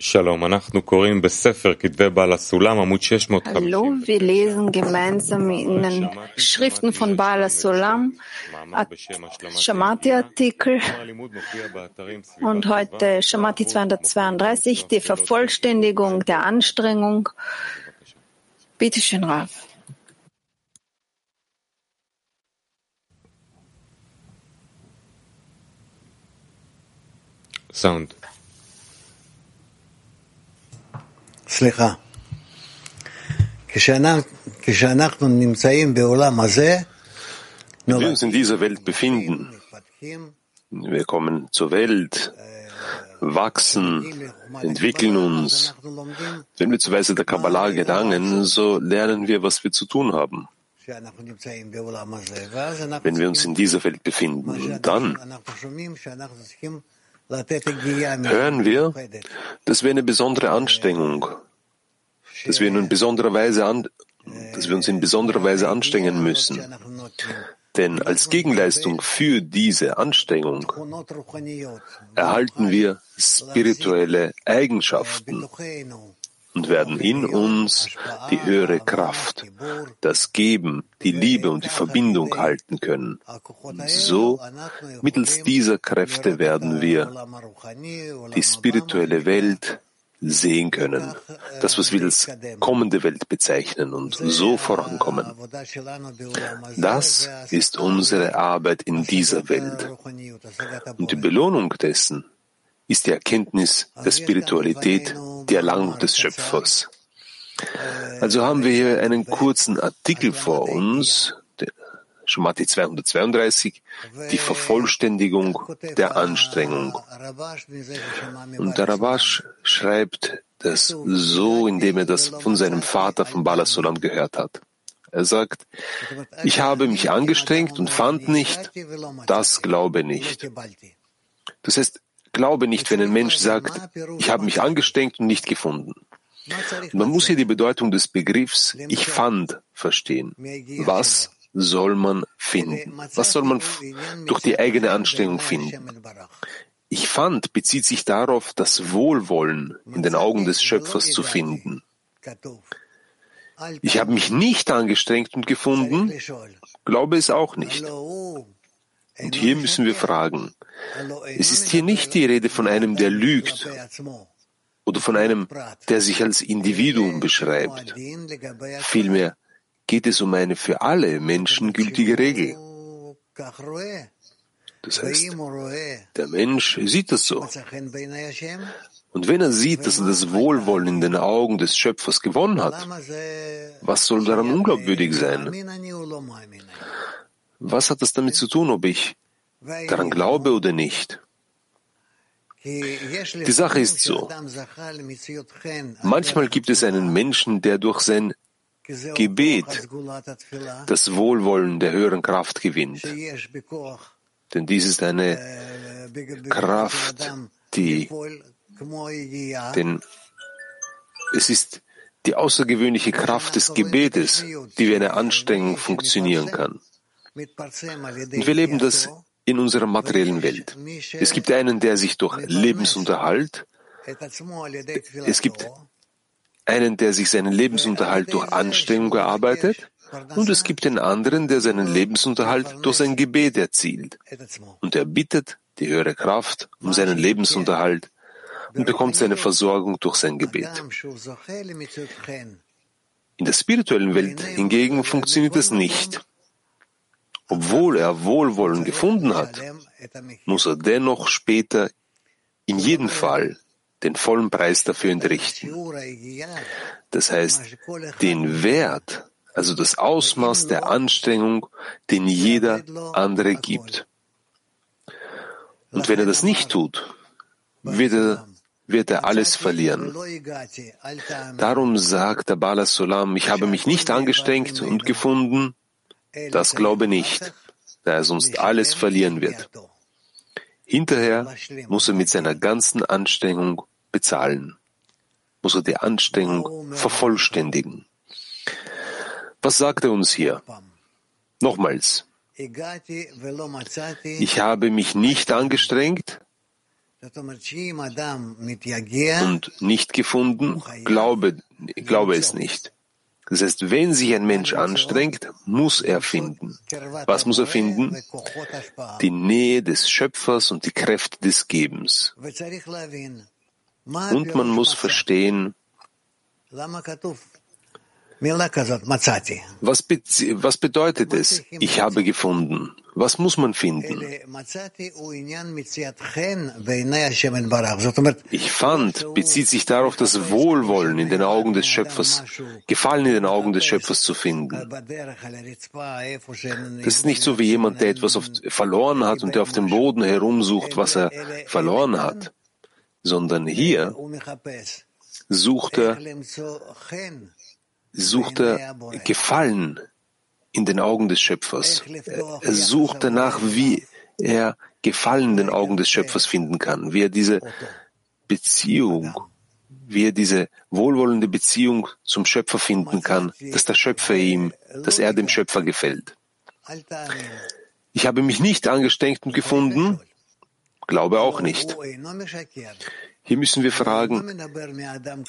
Hallo, wir lesen gemeinsam in den Schriften von Bala Sulam, Shamati-Artikel und heute Shamati 232, die Vervollständigung der Anstrengung. Bitte schön, Raf. Sound. סליחה. כשאנחנו נמצאים בעולם הזה, wenn wir uns in dieser Welt befinden, wir kommen zur Welt, wachsen, entwickeln uns. Wenn wir zur Weise der Kabbalah gelangen, so lernen wir, was wir zu tun haben. Wenn wir uns in dieser Welt befinden, dann hören wir, dass wir eine besondere Anstrengung, dass wir, in besonderer Weise an, dass wir uns in besonderer Weise anstrengen müssen. Denn als Gegenleistung für diese Anstrengung erhalten wir spirituelle Eigenschaften, und werden in uns die höhere Kraft, das Geben, die Liebe und die Verbindung halten können. So, mittels dieser Kräfte werden wir die spirituelle Welt sehen können, das, was wir als kommende Welt bezeichnen und so vorankommen. Das ist unsere Arbeit in dieser Welt. Und die Belohnung dessen ist die Erkenntnis der Spiritualität, die Erlangung des Schöpfers. Also haben wir hier einen kurzen Artikel vor uns, Schumati 232, die Vervollständigung der Anstrengung. Und der Rabash schreibt das so, indem er das von seinem Vater von Balasulam gehört hat. Er sagt, ich habe mich angestrengt und fand nicht, das glaube nicht. Das heißt, glaube nicht, wenn ein Mensch sagt, ich habe mich angestrengt und nicht gefunden. Man muss hier die Bedeutung des Begriffs ich fand verstehen. Was soll man finden? Was soll man durch die eigene Anstrengung finden? Ich fand bezieht sich darauf, das Wohlwollen in den Augen des Schöpfers zu finden. Ich habe mich nicht angestrengt und gefunden, glaube es auch nicht. Und hier müssen wir fragen, es ist hier nicht die Rede von einem, der lügt oder von einem, der sich als Individuum beschreibt. Vielmehr geht es um eine für alle Menschen gültige Regel. Das heißt, der Mensch sieht das so. Und wenn er sieht, dass er das Wohlwollen in den Augen des Schöpfers gewonnen hat, was soll daran unglaubwürdig sein? Was hat das damit zu tun, ob ich daran glaube oder nicht? Die Sache ist so. Manchmal gibt es einen Menschen, der durch sein Gebet das Wohlwollen der höheren Kraft gewinnt. Denn dies ist eine Kraft, die, denn es ist die außergewöhnliche Kraft des Gebetes, die wie eine Anstrengung funktionieren kann. Und wir leben das in unserer materiellen Welt. Es gibt einen, der sich durch Lebensunterhalt, es gibt einen, der sich seinen Lebensunterhalt durch Anstrengung erarbeitet, und es gibt den anderen, der seinen Lebensunterhalt durch sein Gebet erzielt. Und er bittet die höhere Kraft um seinen Lebensunterhalt und bekommt seine Versorgung durch sein Gebet. In der spirituellen Welt hingegen funktioniert es nicht. Obwohl er Wohlwollen gefunden hat, muss er dennoch später in jedem Fall den vollen Preis dafür entrichten. Das heißt, den Wert, also das Ausmaß der Anstrengung, den jeder andere gibt. Und wenn er das nicht tut, wird er, wird er alles verlieren. Darum sagt der Bala Solam, ich habe mich nicht angestrengt und gefunden, das glaube nicht, da er sonst alles verlieren wird. Hinterher muss er mit seiner ganzen Anstrengung bezahlen, muss er die Anstrengung vervollständigen. Was sagt er uns hier? Nochmals. Ich habe mich nicht angestrengt und nicht gefunden, glaube, glaube es nicht. Das heißt, wenn sich ein Mensch anstrengt, muss er finden. Was muss er finden? Die Nähe des Schöpfers und die Kräfte des Gebens. Und man muss verstehen, was, was bedeutet es, ich habe gefunden? Was muss man finden? Ich fand bezieht sich darauf, das Wohlwollen in den Augen des Schöpfers, Gefallen in den Augen des Schöpfers zu finden. Das ist nicht so wie jemand, der etwas verloren hat und der auf dem Boden herumsucht, was er verloren hat, sondern hier sucht er suchte Gefallen in den Augen des Schöpfers. Er sucht danach, wie er Gefallen in den Augen des Schöpfers finden kann, wie er diese Beziehung, wie er diese wohlwollende Beziehung zum Schöpfer finden kann, dass der Schöpfer ihm, dass er dem Schöpfer gefällt. Ich habe mich nicht angestrengt und gefunden, glaube auch nicht. Hier müssen wir fragen,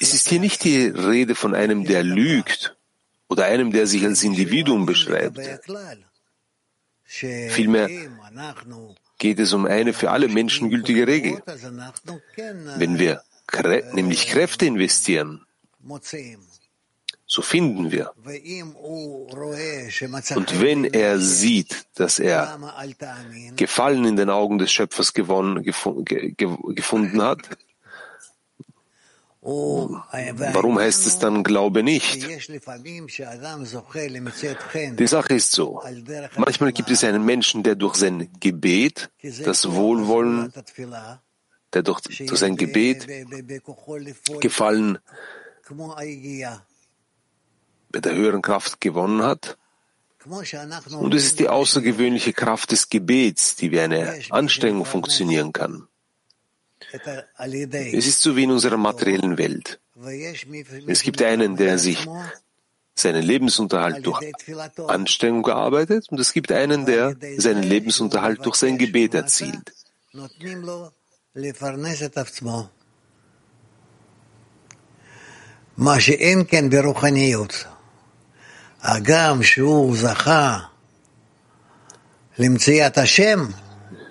es ist hier nicht die Rede von einem, der lügt oder einem, der sich als Individuum beschreibt. Vielmehr geht es um eine für alle Menschen gültige Regel. Wenn wir nämlich Kräfte investieren, so finden wir. Und wenn er sieht, dass er Gefallen in den Augen des Schöpfers gewonnen, gefunden hat, Warum heißt es dann Glaube nicht? Die Sache ist so. Manchmal gibt es einen Menschen, der durch sein Gebet das Wohlwollen, der durch, durch sein Gebet Gefallen bei der höheren Kraft gewonnen hat. Und es ist die außergewöhnliche Kraft des Gebets, die wie eine Anstrengung funktionieren kann. Es ist so wie in unserer materiellen Welt. Es gibt einen, der sich seinen Lebensunterhalt durch Anstrengung gearbeitet und es gibt einen, der seinen Lebensunterhalt durch sein Gebet erzielt.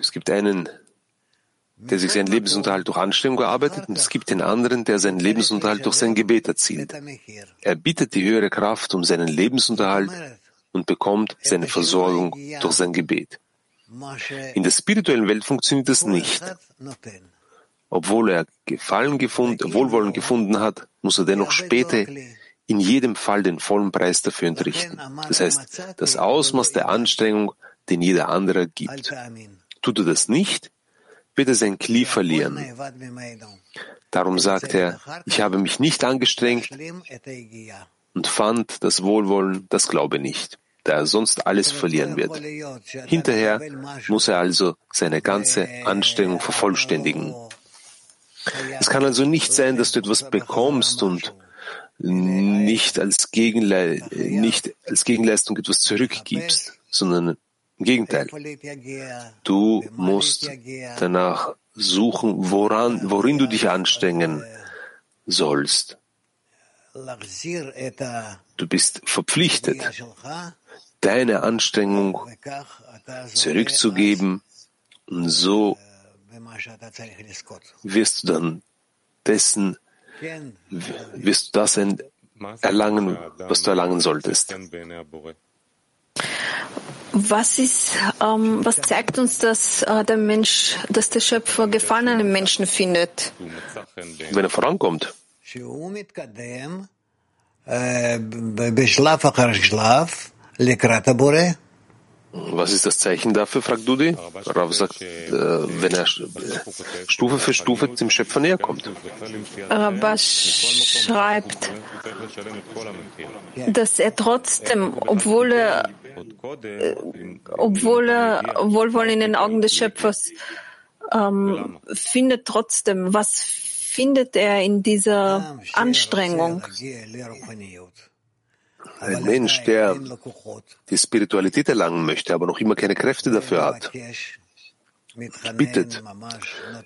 Es gibt einen, der sich seinen Lebensunterhalt durch Anstrengung gearbeitet und es gibt den anderen, der seinen Lebensunterhalt durch sein Gebet erzielt. Er bietet die höhere Kraft um seinen Lebensunterhalt und bekommt seine Versorgung durch sein Gebet. In der spirituellen Welt funktioniert das nicht. Obwohl er Gefallen gefunden, Wohlwollen gefunden hat, muss er dennoch später in jedem Fall den vollen Preis dafür entrichten. Das heißt, das Ausmaß der Anstrengung, den jeder andere gibt. Tut er das nicht, wird er sein Kli verlieren. Darum sagt er, ich habe mich nicht angestrengt und fand das Wohlwollen, das Glaube nicht, da er sonst alles verlieren wird. Hinterher muss er also seine ganze Anstrengung vervollständigen. Es kann also nicht sein, dass du etwas bekommst und nicht als, Gegenle nicht als Gegenleistung etwas zurückgibst, sondern im Gegenteil, du musst danach suchen, woran, worin du dich anstrengen sollst. Du bist verpflichtet, deine Anstrengung zurückzugeben. Und so wirst du dann dessen, wirst du das erlangen, was du erlangen solltest. Was ist, ähm, was zeigt uns, dass äh, der Mensch, dass der Schöpfer Gefallen an den Menschen findet? Wenn er vorankommt. Was ist das Zeichen dafür, fragt Dudi? Rav sagt, äh, wenn er Stufe für Stufe dem Schöpfer näher kommt. Rabbas schreibt, dass er trotzdem, obwohl er, äh, obwohl er Wohlwollen in den Augen des Schöpfers ähm, findet, trotzdem, was findet er in dieser Anstrengung? Ein Mensch, der die Spiritualität erlangen möchte, aber noch immer keine Kräfte dafür hat. bittet,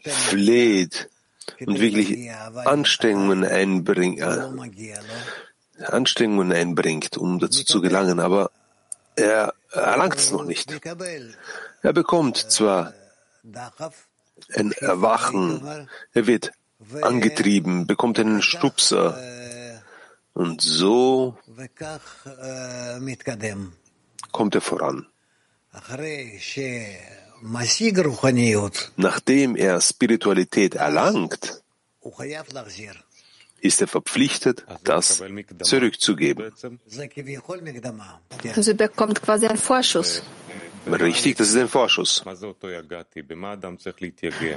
fleht und wirklich Anstrengungen einbringt, äh, Anstrengungen einbringt, um dazu zu gelangen, aber er erlangt es noch nicht. Er bekommt zwar ein Erwachen, er wird angetrieben, bekommt einen Stupser und so kommt er voran. Nachdem er Spiritualität erlangt, ist er verpflichtet, das zurückzugeben. Also er bekommt quasi einen Vorschuss. Richtig, das ist ein Vorschuss.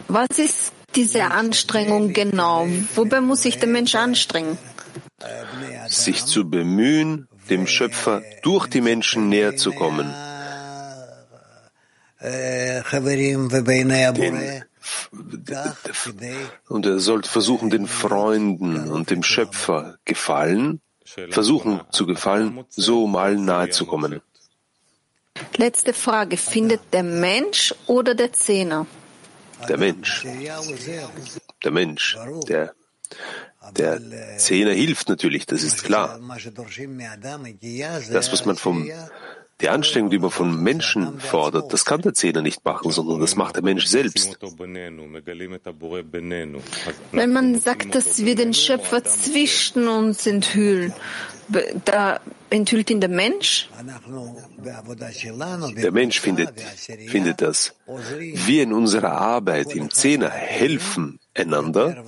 Was ist diese Anstrengung genau? Wobei muss sich der Mensch anstrengen? Sich zu bemühen, dem Schöpfer durch die Menschen näher zu kommen. Den, und er sollte versuchen, den Freunden und dem Schöpfer gefallen, versuchen zu gefallen, so um allen nahe zu kommen. Letzte Frage. Findet der Mensch oder der Zehner? Der Mensch. Der Mensch. Der, der Zehner hilft natürlich, das ist klar. Das, was man vom die Anstrengung, die man von Menschen fordert, das kann der Zehner nicht machen, sondern das macht der Mensch selbst. Wenn man sagt, dass wir den Schöpfer zwischen uns enthüllen, da enthüllt ihn der Mensch? Der Mensch findet, findet das. Wir in unserer Arbeit im Zehner helfen einander.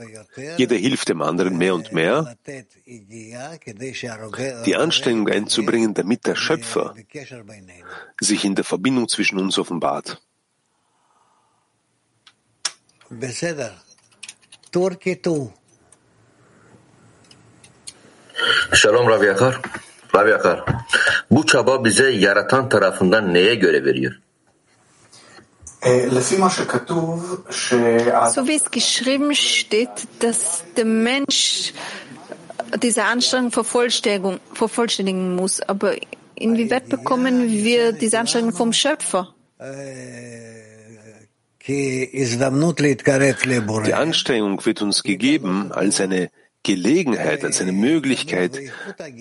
Jeder hilft dem anderen mehr und mehr, die Anstrengung einzubringen, damit der Schöpfer sich in der Verbindung zwischen uns offenbart. Shalom Rav Yakar. Rav Yakar. Bu çaba bize yaratan tarafından neye göre veriyor? So wie es geschrieben steht, dass der Mensch diese Anstrengung vervollständigen muss. Aber inwieweit bekommen wir diese Anstrengung vom Schöpfer? Die Anstrengung wird uns gegeben als eine Gelegenheit, als eine Möglichkeit,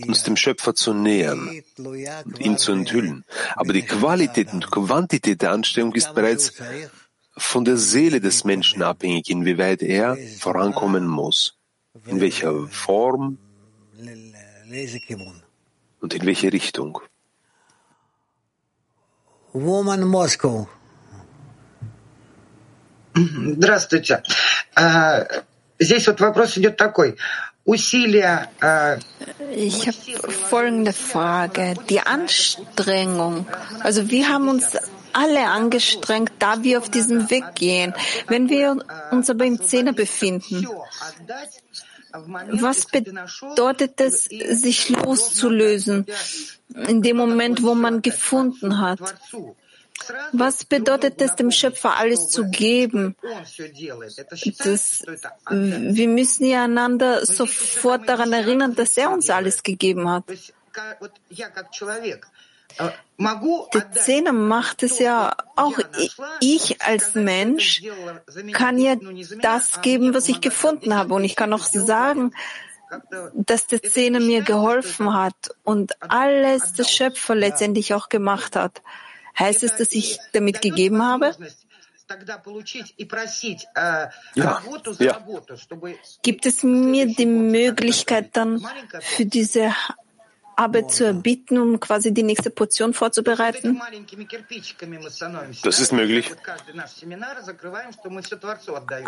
uns dem Schöpfer zu nähern und ihn zu enthüllen. Aber die Qualität und Quantität der Anstrengung ist bereits von der Seele des Menschen abhängig, inwieweit er vorankommen muss, in welcher Form und in welche Richtung. Woman Moscow. Здравствуйте. Здесь вот вопрос идет такой. Усилия. Ich habe folgende Frage. Die Anstrengung. Also wir haben uns alle angestrengt, da wir auf diesem Weg gehen. Wenn wir uns aber im Zehner befinden, was bedeutet es, sich loszulösen in dem Moment, wo man gefunden hat? Was bedeutet es, dem Schöpfer alles zu geben? Das, wir müssen ja einander sofort daran erinnern, dass er uns alles gegeben hat. Der Zehner macht es ja auch. Ich als Mensch kann ja das geben, was ich gefunden habe. Und ich kann auch sagen, dass der Zehner mir geholfen hat und alles der Schöpfer letztendlich auch gemacht hat. Heißt es, dass ich damit gegeben habe? Ja, ja. Gibt es mir die Möglichkeit dann für diese Arbeit zu erbitten, um quasi die nächste Portion vorzubereiten? Das ist möglich.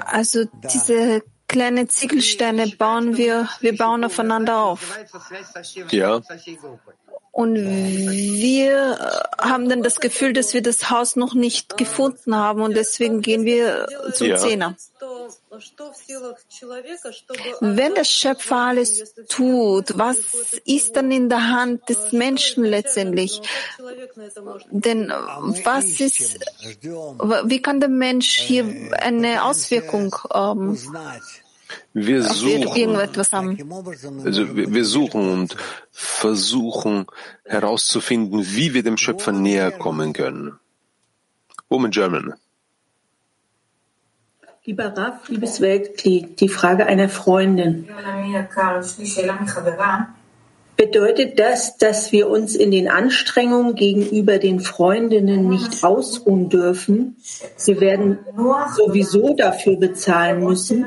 Also diese kleinen Ziegelsteine bauen wir, wir bauen aufeinander auf. Ja. Und wir haben dann das Gefühl, dass wir das Haus noch nicht gefunden haben und deswegen gehen wir zum ja. Zehner. Wenn der Schöpfer alles tut, was ist dann in der Hand des Menschen letztendlich? Denn was ist, wie kann der Mensch hier eine Auswirkung ähm, wir suchen, also wir, suchen und versuchen herauszufinden, wie wir dem Schöpfer näher kommen können. Woman German. Lieber Raff, liebes Weltglied, die Frage einer Freundin. Bedeutet das, dass wir uns in den Anstrengungen gegenüber den Freundinnen nicht ausruhen dürfen? Wir werden sowieso dafür bezahlen müssen.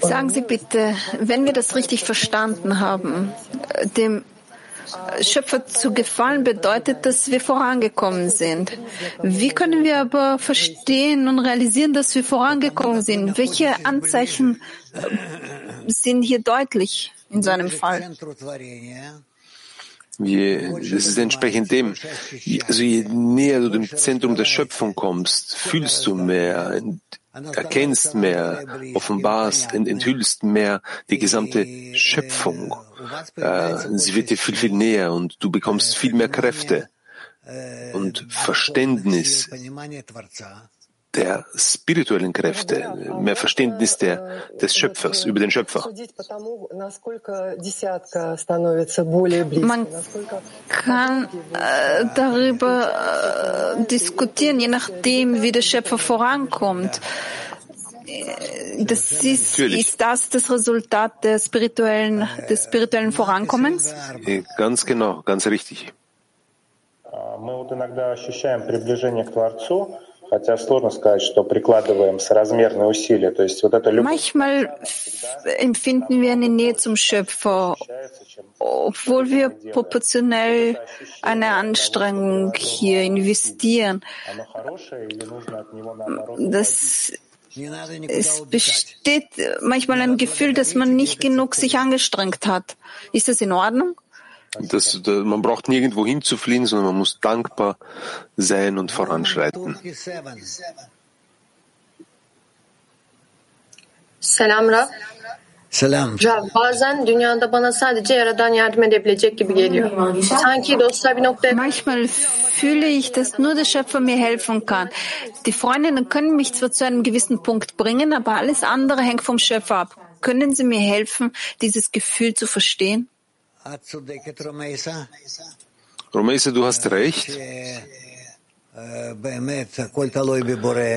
Sagen Sie bitte, wenn wir das richtig verstanden haben, dem Schöpfer zu gefallen bedeutet, dass wir vorangekommen sind. Wie können wir aber verstehen und realisieren, dass wir vorangekommen sind? Welche Anzeichen äh, sind hier deutlich in so einem Fall? Je, das ist entsprechend dem, also je näher du dem Zentrum der Schöpfung kommst, fühlst du mehr, erkennst mehr, offenbarst, enthüllst mehr die gesamte Schöpfung. Äh, sie wird dir viel, viel näher und du bekommst viel mehr Kräfte und Verständnis der spirituellen Kräfte, mehr Verständnis der, des Schöpfers, über den Schöpfer. Man kann äh, darüber äh, diskutieren, je nachdem, wie der Schöpfer vorankommt. Äh, das ist, ist das das Resultat der spirituellen, des spirituellen Vorankommens? Äh, ganz genau, ganz richtig. Мы вот иногда ощущаем приближение к Творцу, Manchmal empfinden wir eine Nähe zum Schöpfer, obwohl wir proportionell eine Anstrengung hier investieren. Das es besteht manchmal ein Gefühl, dass man nicht genug sich angestrengt hat. Ist das in Ordnung? Das, da, man braucht nirgendwo hinzufliehen, sondern man muss dankbar sein und voranschreiten. Selam Rab. Selam. Rab bazen dünyada bana sadece Yaradan yardım edebilecek gibi geliyor. Sanki dostlar bir noktaya... Manchmal fühle ich, dass nur der Schöpfer mir helfen kann. Die Freundinnen können mich zwar zu einem gewissen Punkt bringen, aber alles andere hängt vom Schöpfer ab. Können Sie mir helfen, dieses Gefühl zu verstehen? Romeisa, du hast recht.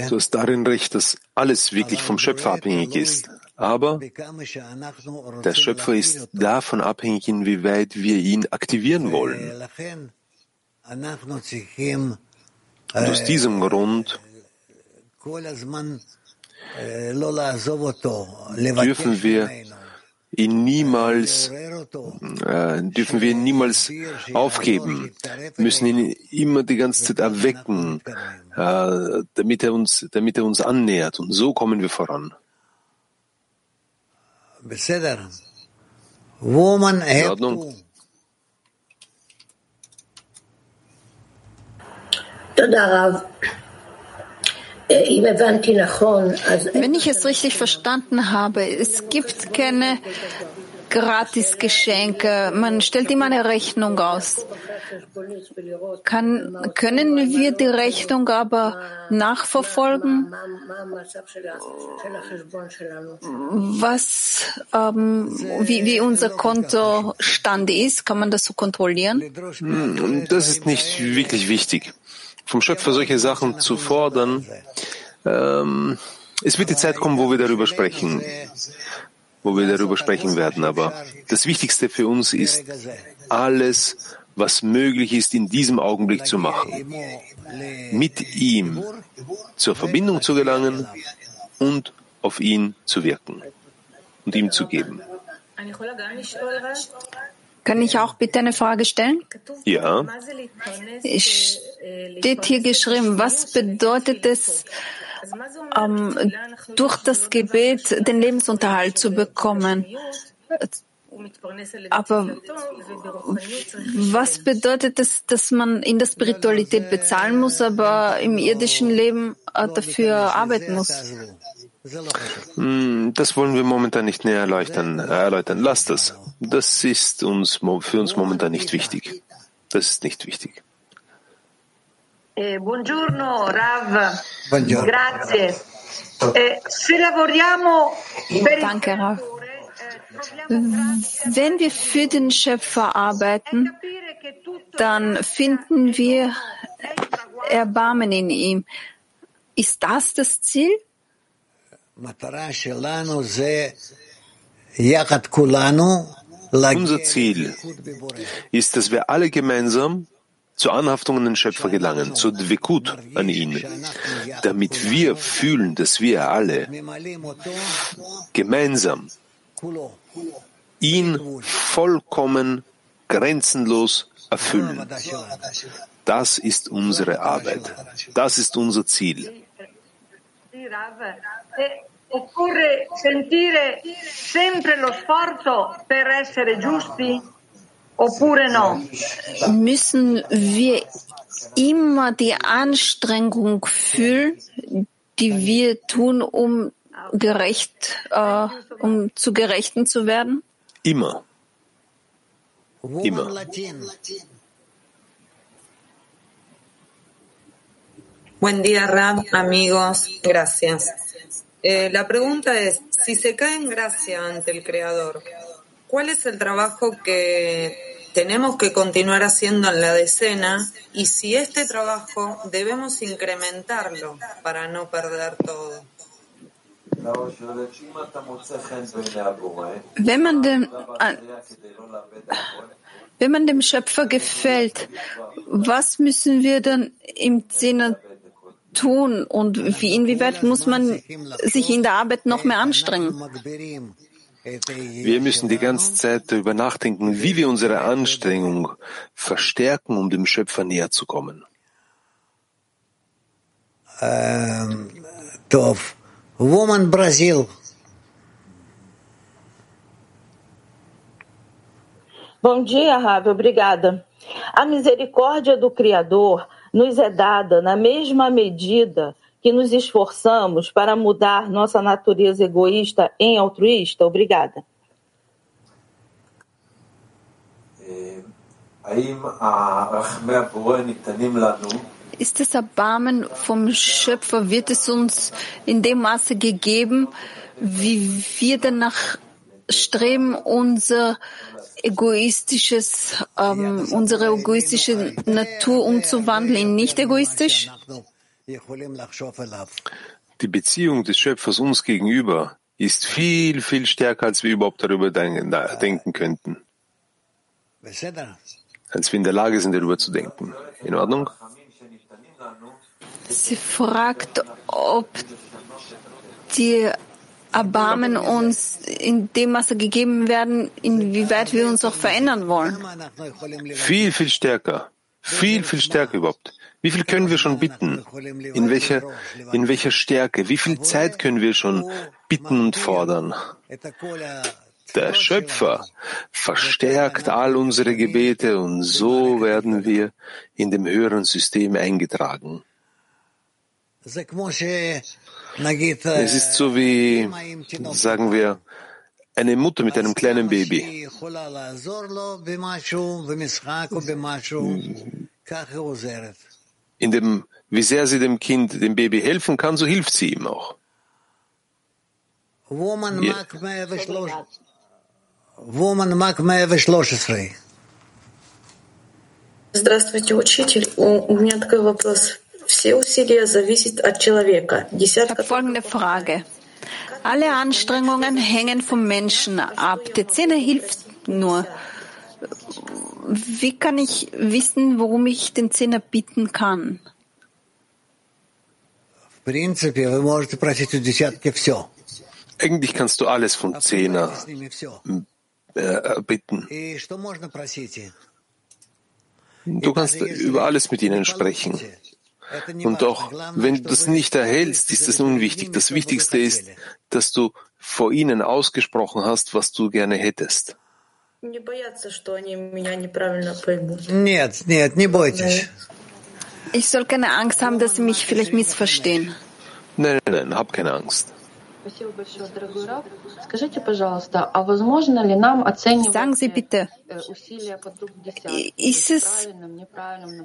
Du hast darin recht, dass alles wirklich vom Schöpfer abhängig ist. Aber der Schöpfer ist davon abhängig, inwieweit wir ihn aktivieren wollen. Und aus diesem Grund dürfen wir ihn niemals, äh, dürfen wir ihn niemals aufgeben, müssen ihn immer die ganze Zeit erwecken, äh, damit er uns, damit er uns annähert. Und so kommen wir voran. In Ordnung. Wenn ich es richtig verstanden habe, es gibt keine Gratisgeschenke. Man stellt immer eine Rechnung aus. Kann, können wir die Rechnung aber nachverfolgen? Was, ähm, wie, wie unser Kontostand ist? Kann man das so kontrollieren? Hm, das ist nicht wirklich wichtig vom Schöpfer solche Sachen zu fordern, ähm, es wird die Zeit kommen, wo wir darüber sprechen, wo wir darüber sprechen werden. Aber das Wichtigste für uns ist, alles, was möglich ist, in diesem Augenblick zu machen. Mit ihm zur Verbindung zu gelangen und auf ihn zu wirken und ihm zu geben. Kann ich auch bitte eine Frage stellen? Ja. Es steht hier geschrieben, was bedeutet es, ähm, durch das Gebet den Lebensunterhalt zu bekommen? Aber was bedeutet das, dass man in der Spiritualität bezahlen muss, aber im irdischen Leben äh, dafür arbeiten muss? Hm, das wollen wir momentan nicht näher erläutern. erläutern. Lass das. Das ist uns, für uns momentan nicht wichtig. Das ist nicht wichtig. Eh, buongiorno, Rav. Buongiorno. Grazie. Eh, se lavoriamo per Danke, Rav. Wenn wir für den Schöpfer arbeiten, dann finden wir Erbarmen in ihm. Ist das das Ziel? Unser Ziel ist, dass wir alle gemeinsam zur Anhaftung an den Schöpfer gelangen, zur Dvekut an ihn, damit wir fühlen, dass wir alle gemeinsam ihn vollkommen grenzenlos erfüllen. Das ist unsere Arbeit. Das ist unser Ziel. Occorre sentire sempre lo sforzo per essere giusti oppure no? Müssen wir immer die Anstrengung fühlen, die wir tun, um gerecht, äh, um zu Gerechten zu werden? Immer. Immer. Buen día, Ram, amigos. Gracias. Eh, la pregunta es, si se cae en gracia ante el Creador, ¿cuál es el trabajo que tenemos que continuar haciendo en la decena y si este trabajo debemos incrementarlo para no perder todo? Wenn man dem, wenn man dem Schöpfer gefällt, was müssen wir dann im Zehner tun und wie, inwieweit muss man sich in der Arbeit noch mehr anstrengen? Wir müssen die ganze Zeit darüber nachdenken, wie wir unsere Anstrengung verstärken, um dem Schöpfer näher zu kommen. Ähm, Woman Brasil. Bom dia, Ravi. Obrigada. A misericórdia do Criador nos é dada na mesma medida que nos esforçamos para mudar nossa natureza egoísta em altruísta? Obrigada. Ist das Erbarmen vom Schöpfer, wird es uns in dem Maße gegeben, wie wir danach streben, unser egoistisches, ähm, unsere egoistische Natur umzuwandeln in nicht egoistisch? Die Beziehung des Schöpfers uns gegenüber ist viel, viel stärker, als wir überhaupt darüber denken könnten. Als wir in der Lage sind, darüber zu denken. In Ordnung? Sie fragt, ob die Erbarmen uns in dem Maße gegeben werden, inwieweit wir uns auch verändern wollen. Viel, viel stärker. Viel, viel stärker überhaupt. Wie viel können wir schon bitten? In welcher, in welcher Stärke? Wie viel Zeit können wir schon bitten und fordern? Der Schöpfer verstärkt all unsere Gebete und so werden wir in dem höheren System eingetragen. Es ist so wie, sagen wir, eine Mutter mit einem kleinen Baby. In dem, wie sehr sie dem Kind, dem Baby helfen kann, so hilft sie ihm auch. Ja. Здравствуйте, учитель. У меня такой вопрос. Folgende Frage. Alle Anstrengungen hängen vom Menschen ab. Der Zähne hilft nur. Wie kann ich wissen, worum ich den Zehner bitten kann? Eigentlich kannst du alles vom Zehner э, э, bitten. Du kannst über alles mit ihnen sprechen. Und auch wenn du das nicht erhältst, ist das unwichtig. Das Wichtigste ist, dass du vor ihnen ausgesprochen hast, was du gerne hättest. Нет, нет, не бойтесь. Ich soll keine Angst haben, dass Sie mich vielleicht missverstehen. Nein, nein, hab keine Angst. Спасибо большое, дорогой Раф. Скажите, пожалуйста, а возможно ли нам оценивать э, усилия подруг десятки? Ist es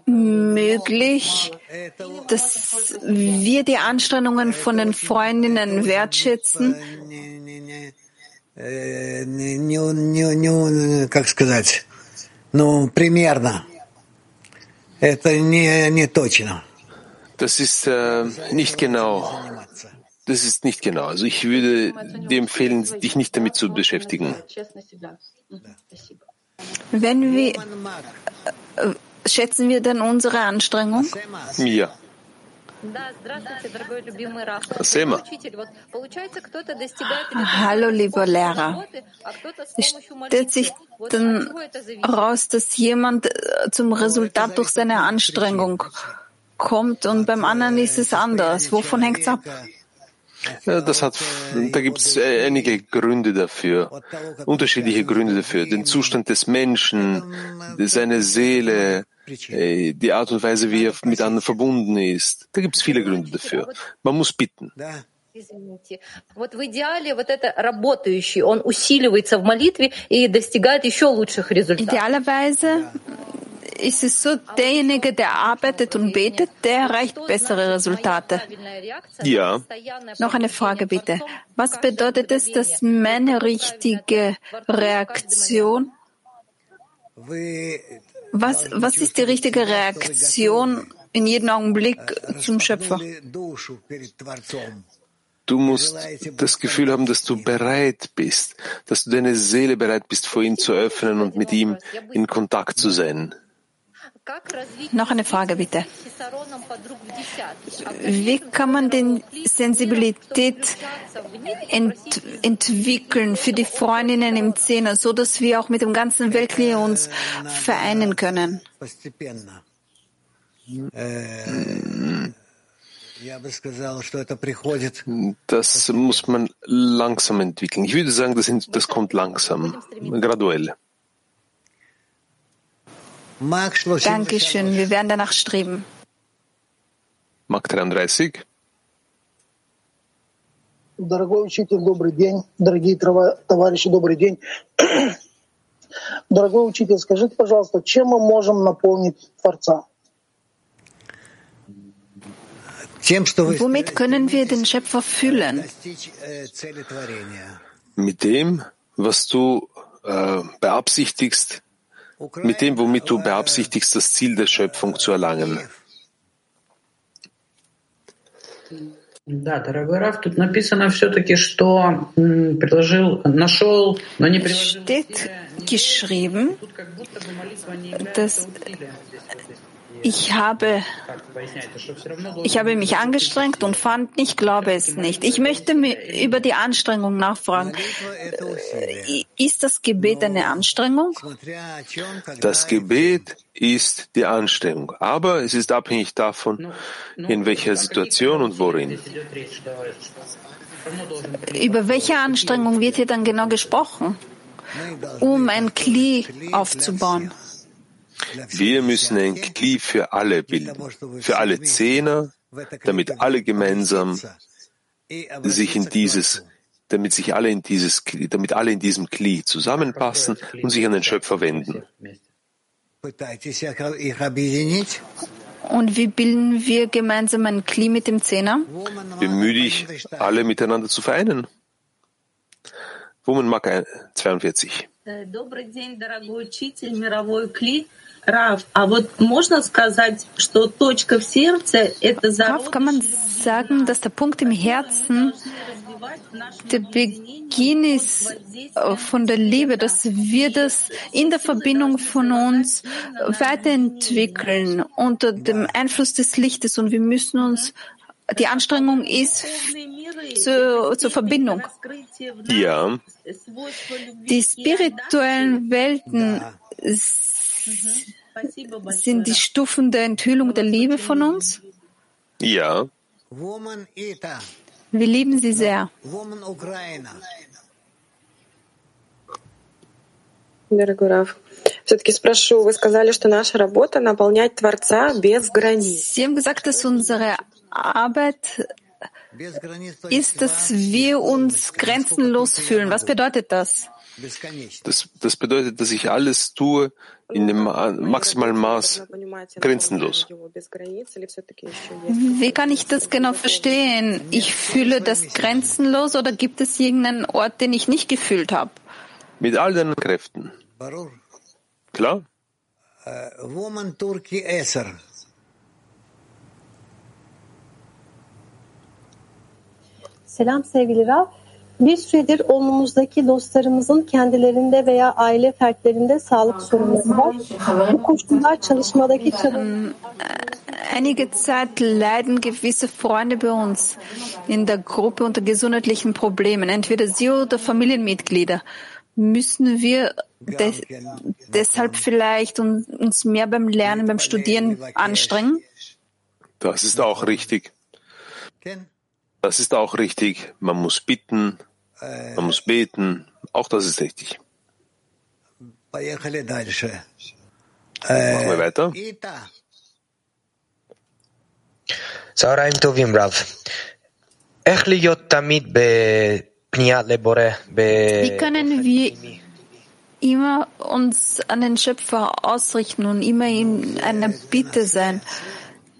möglich, dass wir die Anstrengungen von den Freundinnen wertschätzen? Как сказать, ну, примерно. Это не, точно. Das ist äh, nicht genau. Das ist nicht genau. Also ich würde dir empfehlen, dich nicht damit zu beschäftigen. Wenn wir, äh, schätzen wir denn unsere Anstrengung? Ja. Sema. Hallo, lieber Lehrer. Stellt sich dann raus, dass jemand äh, zum Resultat durch seine Anstrengung kommt und beim anderen ist es anders. Wovon hängt es ab? Ja, das hat, da gibt es einige Gründe dafür, unterschiedliche Gründe dafür. Den Zustand des Menschen, seine Seele, äh, die Art und Weise, wie er mit anderen verbunden ist. Da gibt es viele Gründe dafür. Man muss bitten. Извините. Вот в идеале вот это работающий, он усиливается в молитве и достигает еще лучших результатов. Idealerweise ist es so, derjenige, der arbeitet und betet, der erreicht bessere Resultate. Ja. Noch eine Frage bitte. Was bedeutet es, dass meine richtige Reaktion was, was ist die richtige Reaktion in jedem Augenblick zum Schöpfer? Du musst das Gefühl haben, dass du bereit bist, dass du deine Seele bereit bist, vor ihm zu öffnen und mit ihm in Kontakt zu sein. Noch eine Frage bitte. Wie kann man denn Sensibilität ent entwickeln für die Freundinnen im Zehner, so dass wir auch mit dem ganzen Weltkrieg uns vereinen können? Das muss man langsam entwickeln. Ich würde sagen, das, das kommt langsam, graduell. Dankeschön. Wir werden danach streben. Mark 33. Дорогой учитель, добрый день. Дорогие товарищи, добрый день. Дорогой учитель, скажите, пожалуйста, чем мы можем наполнить Творца? Womit können wir den Schöpfer füllen? Mit dem, was du äh, beabsichtigst, mit dem, womit du beabsichtigst, das Ziel der Schöpfung zu erlangen. Steht geschrieben, dass ich habe, ich habe mich angestrengt und fand, ich glaube es nicht. Ich möchte mir über die Anstrengung nachfragen. Ist das Gebet eine Anstrengung? Das Gebet ist die Anstrengung, aber es ist abhängig davon, in welcher Situation und worin. Über welche Anstrengung wird hier dann genau gesprochen? Um ein Kli aufzubauen. Wir müssen ein Kli für alle bilden, für alle Zehner, damit alle gemeinsam sich in dieses, damit sich alle in dieses, damit alle in diesem Kli zusammenpassen und sich an den Schöpfer wenden. Und wie bilden wir gemeinsam ein Kli mit dem Zehner? Bemühe dich, alle miteinander zu vereinen. Woman Mark 42. Добрый день, дорогой учитель, мировой кли. Раф, а вот можно сказать, что точка в сердце – это Raf, kann man sagen, dass der Punkt im Herzen der Beginn ist von der Liebe, dass wir das in der Verbindung von uns weiterentwickeln unter dem Einfluss des Lichtes und wir müssen uns, die Anstrengung ist zur, zur Verbindung. Ja. Die spirituellen Welten sind die Stufen der Enthüllung der Liebe von uns? Ja. Wir lieben sie sehr. Дорогой Раф, все-таки спрошу, вы сказали, что наша работа наполнять Творца без границ. Sie haben gesagt, dass unsere Arbeit ist, dass wir uns grenzenlos fühlen. Was bedeutet das? Das, das bedeutet, dass ich alles tue in dem maximalen Maß grenzenlos. Wie kann ich das genau verstehen? Ich fühle das grenzenlos oder gibt es irgendeinen Ort, den ich nicht gefühlt habe? Mit all deinen Kräften. Klar? Woman Turkey 10. Selam sevgili Raf. Bir süredir olmumuzdaki dostlarımızın kendilerinde veya aile fertlerinde sağlık sorunları var. Bu koşullar çalışmadaki çalışmalar Einige Zeit leiden gewisse Freunde bei uns in der Gruppe unter gesundheitlichen Problemen, entweder sie oder Familienmitglieder. Müssen wir de deshalb vielleicht uns mehr beim Lernen, beim Studieren anstrengen? Das ist auch richtig. Das ist auch richtig. Man muss bitten, man muss beten. Auch das ist richtig. Machen wir weiter. צהריים טובים רב. איך להיות תמיד בפנייה לבורא? Wie können wir immer uns an den Schöpfer ausrichten und immer in einer Bitte sein,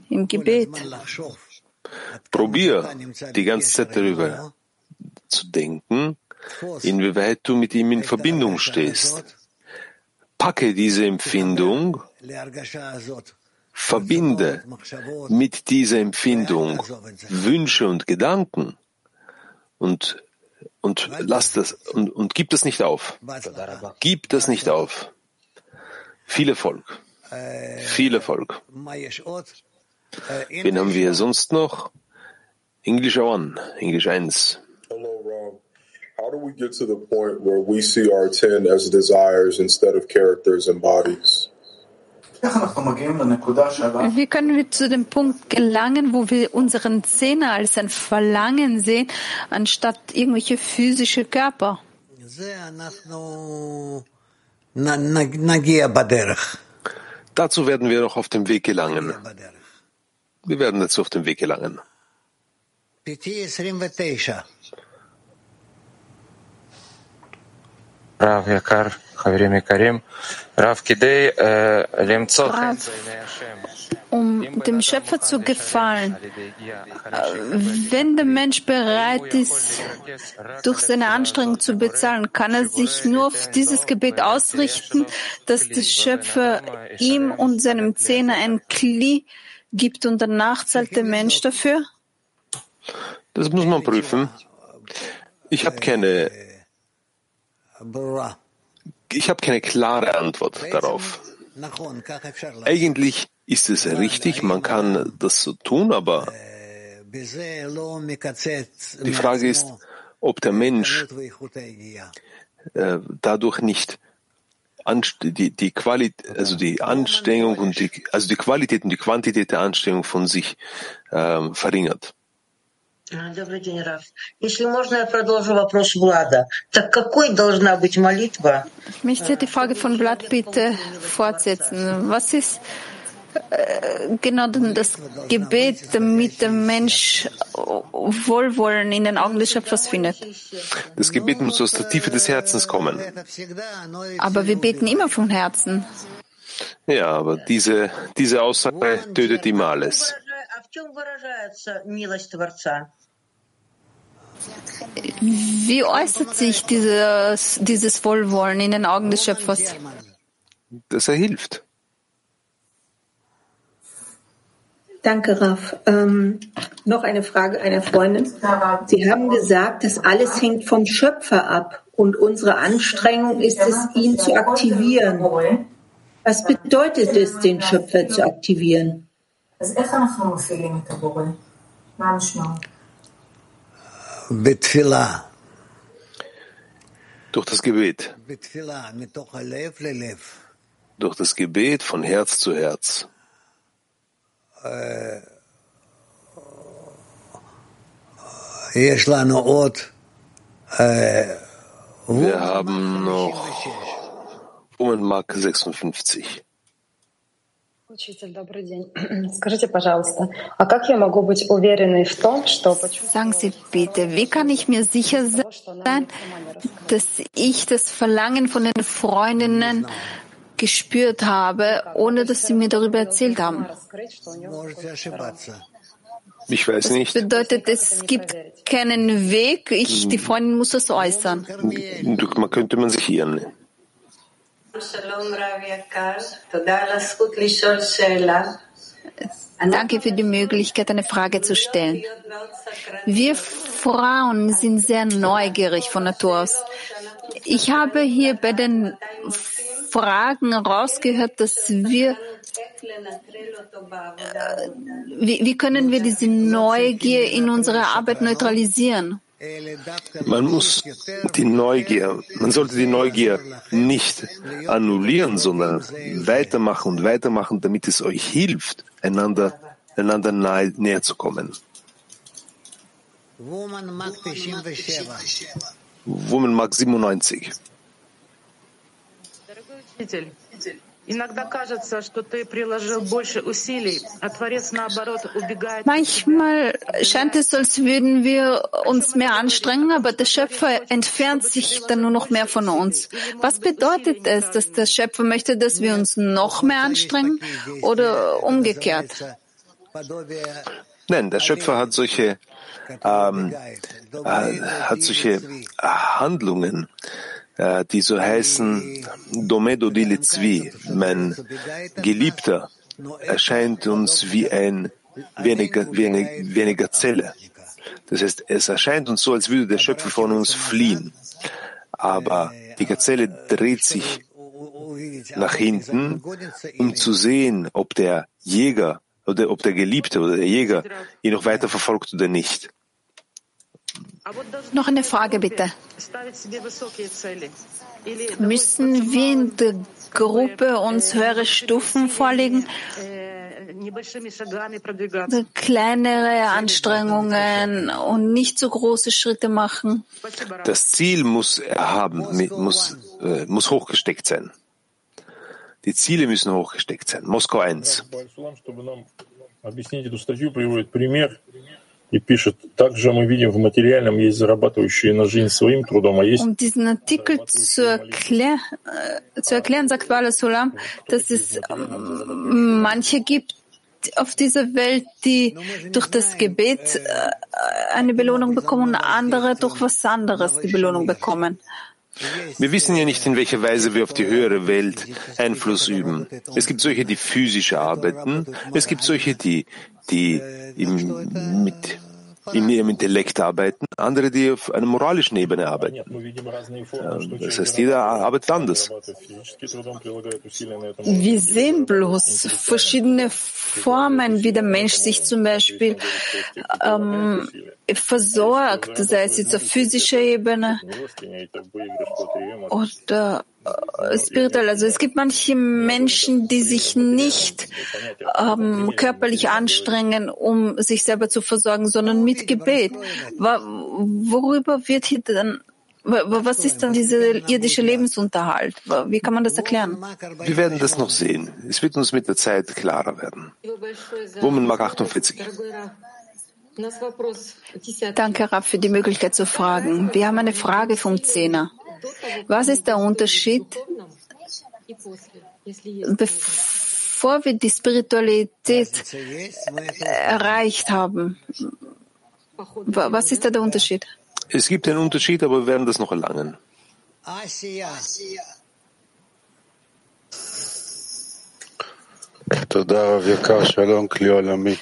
im Gebet? Probier die ganze Zeit darüber zu denken, inwieweit du mit ihm in Verbindung stehst. Packe diese Empfindung, verbinde mit dieser Empfindung Wünsche und Gedanken und, und lass das und, und gib das nicht auf. Gib das nicht auf. Viel Erfolg. Viel Erfolg. Wen haben wir sonst noch? English One, English 1. Hello, Rob. How do we get to the point where we see our 10 as desires instead of characters and bodies? Wie können wir zu dem Punkt gelangen, wo wir unseren Zehner als ein Verlangen sehen, anstatt irgendwelche physische Körper? Dazu werden wir noch auf dem Weg gelangen. Wir werden dazu auf dem Weg gelangen. Rav Yakar, Haverim Yakarim, Rav Kidei, äh, Lemzot, um dem Schöpfer zu gefallen. Äh, wenn der Mensch bereit ist, durch seine Anstrengung zu bezahlen, kann er sich nur auf dieses Gebet ausrichten, dass der Schöpfer ihm und seinem Zehner ein Kli gibt und danach zahlt der Mensch dafür? Das muss man prüfen. Ich habe keine, ich habe keine klare Antwort darauf. Eigentlich ist es richtig, man kann das so tun, aber die Frage ist, ob der Mensch äh, dadurch nicht die, die Qualität, also die Anstrengung und die, also die Qualität und die Quantität der Anstrengung von sich äh, verringert. Добрый день, Раф. Если можно, я продолжу вопрос Влада. Так какой должна быть молитва? Ich möchte die Frage von Vlad bitte fortsetzen. Was ist äh, genau das Gebet, damit der Mensch Wohlwollen in den Augen des Schöpfers findet? Das Gebet muss aus der Tiefe des Herzens kommen. Aber wir beten immer vom Herzen. Ja, aber diese, diese Aussage tötet immer alles. Wie äußert sich dieses, dieses Wohlwollen in den Augen des Schöpfers? Dass er hilft. Danke, Raf. Ähm, noch eine Frage einer Freundin. Sie haben gesagt, dass alles hängt vom Schöpfer ab und unsere Anstrengung ist es, ihn zu aktivieren. Was bedeutet es, den Schöpfer zu aktivieren? Durch das Gebet. Durch das Gebet von Herz zu Herz. Wir haben noch Woman Mark 56. Sagen Sie bitte, wie kann ich mir sicher sein, dass ich das Verlangen von den Freundinnen gespürt habe, ohne dass sie mir darüber erzählt haben? Ich weiß Das nicht. bedeutet, es gibt keinen Weg. Ich, die Freundin muss das äußern. Du- Man könnte man sich irren. Danke für die Möglichkeit, eine Frage zu stellen. Wir Frauen sind sehr neugierig von Natur aus. Ich habe hier bei den Fragen rausgehört, dass wir, äh, wie, wie können wir diese Neugier in unserer Arbeit neutralisieren? Man muss die Neugier, man sollte die Neugier nicht annullieren, sondern weitermachen und weitermachen, damit es euch hilft, einander, einander nahe, näher zu kommen. Woman Mark 97. Manchmal scheint es, als würden wir uns mehr anstrengen, aber der Schöpfer entfernt sich dann nur noch mehr von uns. Was bedeutet es, dass der Schöpfer möchte, dass wir uns noch mehr anstrengen oder umgekehrt? Nein, der Schöpfer hat solche, ähm, äh, hat solche äh, Handlungen, die so heißen Domedo di Litzvi. Mein Geliebter erscheint uns wie ein wie eine, wie eine, wie eine Gazelle. Das heißt, es erscheint uns so, als würde der Schöpfer von uns fliehen. Aber die Gazelle dreht sich nach hinten, um zu sehen, ob der Jäger oder ob der Geliebte oder der Jäger ihn noch weiter verfolgt oder nicht. Noch eine Frage bitte. Müssen wir in der Gruppe uns höhere Stufen vorlegen? Kleinere Anstrengungen und nicht so große Schritte machen. Das Ziel muss erhaben, muss, äh, muss hochgesteckt sein. Die Ziele müssen hochgesteckt sein. Moskau 1 и пишет, также мы видим в материальном есть зарабатывающие на жизнь своим трудом, а есть Um diesen Artikel zu, erklär, äh, zu erklären, sagt Bala Sulam, dass es ähm, manche gibt auf dieser Welt, die durch das Gebet äh, eine Belohnung bekommen und andere durch was anderes die Belohnung bekommen. Wir wissen ja nicht, in welcher Weise wir auf die höhere Welt Einfluss üben. Es gibt solche, die physisch arbeiten. Es gibt solche, die, die im, mit, in ihrem Intellekt arbeiten, andere, die auf einer moralischen Ebene arbeiten. Äh, das heißt, jeder arbeitet anders. Wir sehen bloß verschiedene Formen, wie der Mensch sich zum Beispiel ähm, versorgt, sei es jetzt auf physischer Ebene oder spirituell. Also es gibt manche Menschen, die sich nicht ähm, körperlich anstrengen, um sich selber zu versorgen, sondern mit Gebet. Worüber wird hier dann, wa- wa- was ist dann dieser irdische Lebensunterhalt? Wie kann man das erklären? Wir werden das noch sehen. Es wird uns mit der Zeit klarer werden. Woman Mark 48. Danke, Rab, für die Möglichkeit zu fragen. Wir haben eine Frage vom Zehner. Was ist der Unterschied, bevor wir die Spiritualität erreicht haben? Wa- Was ist da der Unterschied? Es gibt einen Unterschied, aber wir werden das noch erlangen. Asiya. תודה רב יקר, שלום כלי עולמי.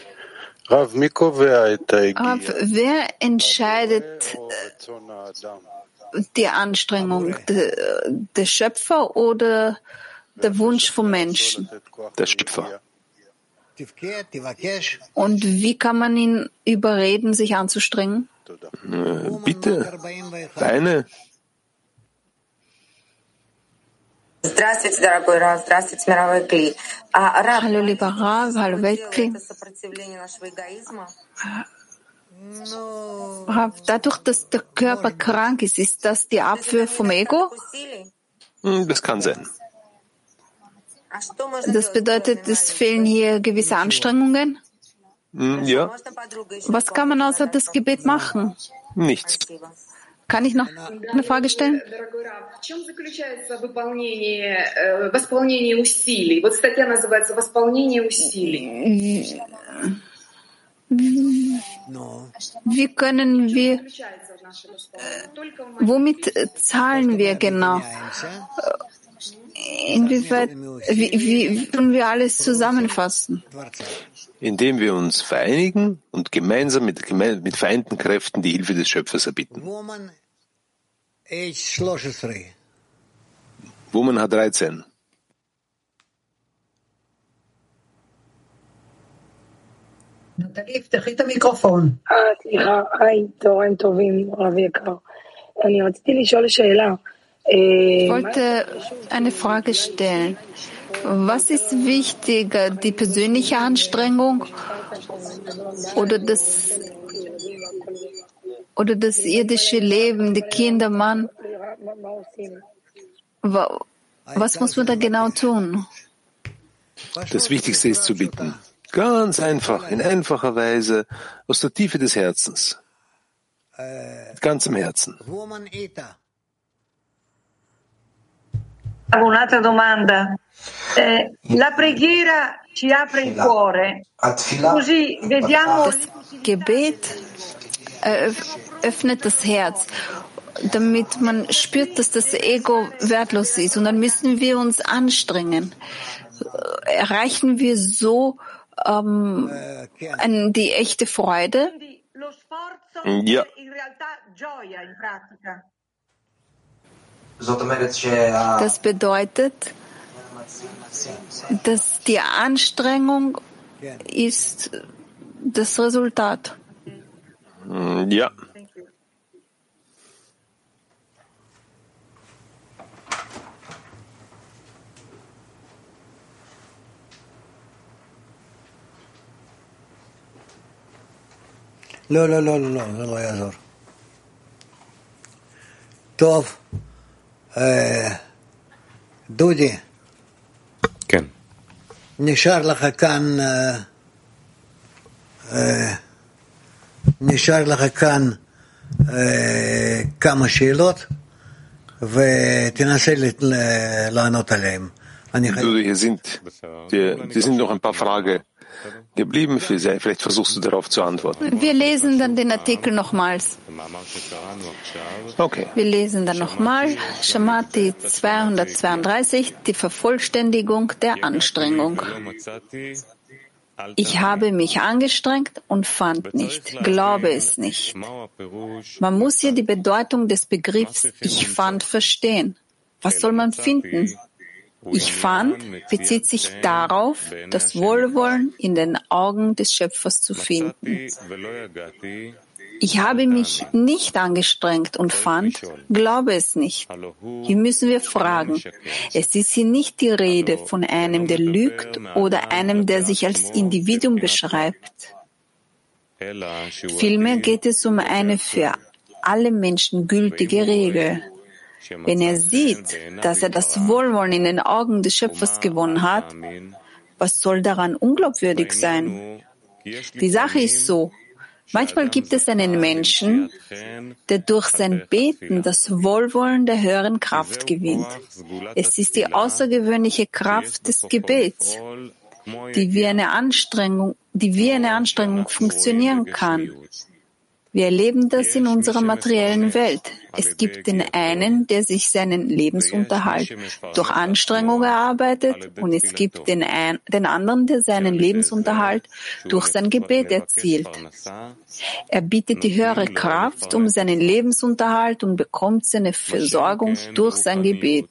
רב, מי קובע את ההגיע? Rab, wer entscheidet äh, die Anstrengung des de Schöpfer oder der Wunsch vom Menschen? Der Schöpfer. Und wie kann man ihn überreden, sich anzustrengen? Äh, bitte, deine. Hallo, lieber Rav, hallo Weltkli dadurch, dass der Körper krank ist, ist das die Abwehr vom Ego? Hm, Das kann sein. Das bedeutet, es fehlen hier gewisse Anstrengungen? Hm, ja. Was kann man außer das Gebet machen? Nichts. Kann ich noch eine Frage stellen? Wie können wir, womit zahlen wir genau? Inwieweit, wie, wie können wir alles zusammenfassen? Indem wir uns vereinigen und gemeinsam mit, mit vereinten Kräften die Hilfe des Schöpfers erbitten. Woman hat 13. תפתחי את המיקרופון. אה, סליחה, היי, צהריים טובים, רב יקר. אני רציתי לשאול שאלה. Ich wollte eine Frage stellen. Was ist wichtiger, die persönliche Anstrengung oder das, oder das irdische Leben, die Kinder, Mann? Was muss man da genau tun? Das Wichtigste ist zu bitten. Ganz einfach, in einfacher Weise, aus der Tiefe des Herzens. Mit ganzem Herzen. Un'altra domanda. Eh, la preghiera ci apre il cuore, così vediamo. Das Gebet öffnet das Herz, damit man spürt, dass das Ego wertlos ist. Und dann müssen wir uns anstrengen. Erreichen wir so ähm, die echte Freude? Ja. Das bedeutet, dass die Anstrengung ist das Resultat. Ja. לא, לא, לא, לא, זה לא יעזור. טוב, דודי. כן. נשאר לך כאן, נשאר לך כאן כמה שאלות ותנסה לענות עליהן. Dudi, hier sind, hier, hier sind noch ein paar Fragen geblieben für. Vielleicht versuchst du darauf zu antworten. Wir lesen dann den Artikel nochmals. Okay. Wir lesen dann nochmal Shamati 232, die Vervollständigung der Anstrengung. Ich habe mich angestrengt und fand nicht, glaube es nicht. Man muss hier die Bedeutung des Begriffs Ich fand verstehen. Was soll man finden? Ich fand bezieht sich darauf, das Wohlwollen in den Augen des Schöpfers zu finden. Ich habe mich nicht angestrengt und fand, glaube es nicht. Hier müssen wir fragen. Es ist hier nicht die Rede von einem, der lügt oder einem, der sich als Individuum beschreibt. Vielmehr geht es um eine für alle Menschen gültige Regel. Wenn er sieht, dass er das Wohlwollen in den Augen des Schöpfers gewonnen hat, was soll daran unglaubwürdig sein? Die Sache ist so, manchmal gibt es einen Menschen, der durch sein Beten das Wohlwollen der höheren Kraft gewinnt. Es ist die außergewöhnliche Kraft des Gebets, die wie eine Anstrengung, die wie eine Anstrengung funktionieren kann. Wir erleben das in unserer materiellen Welt. Es gibt den einen, der sich seinen Lebensunterhalt durch Anstrengung erarbeitet und es gibt den, ein, den anderen, der seinen Lebensunterhalt durch sein Gebet erzielt. Er bietet die höhere Kraft um seinen Lebensunterhalt und bekommt seine Versorgung durch sein Gebet.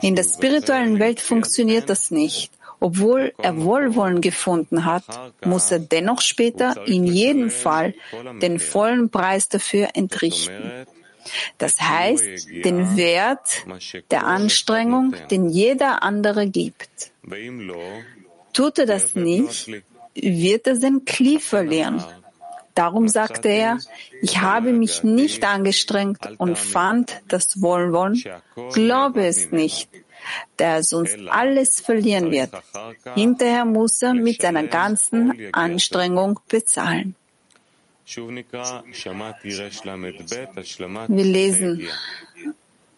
In der spirituellen Welt funktioniert das nicht. Obwohl er Wohlwollen gefunden hat, muss er dennoch später in jedem Fall den vollen Preis dafür entrichten. Das heißt, den Wert der Anstrengung, den jeder andere gibt. Tut er das nicht, wird er sein Kli verlieren. Darum sagte er, ich habe mich nicht angestrengt und fand das Wohlwollen, glaube es nicht. Der sonst alles verlieren wird. Hinterher muss er mit seiner ganzen Anstrengung bezahlen. Wir lesen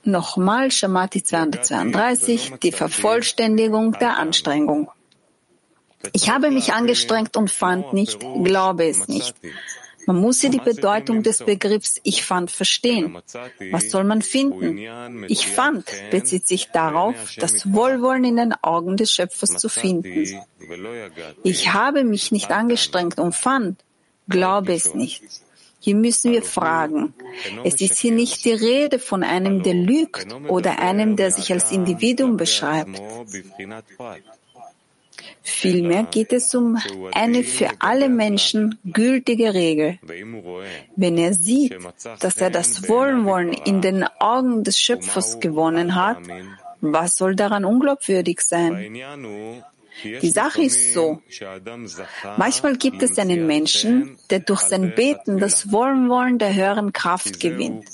nochmal Shamati 232, die Vervollständigung der Anstrengung. Ich habe mich angestrengt und fand nicht, glaube es nicht. Man muss hier die Bedeutung des Begriffs Ich fand verstehen. Was soll man finden? Ich fand bezieht sich darauf, das Wohlwollen in den Augen des Schöpfers zu finden. Ich habe mich nicht angestrengt und fand, glaube es nicht. Hier müssen wir fragen. Es ist hier nicht die Rede von einem, der lügt oder einem, der sich als Individuum beschreibt. Vielmehr geht es um eine für alle Menschen gültige Regel. Wenn er sieht, dass er das Wohlwollen in den Augen des Schöpfers gewonnen hat, was soll daran unglaubwürdig sein? Die Sache ist so. Manchmal gibt es einen Menschen, der durch sein Beten das Wohlwollen der höheren Kraft gewinnt.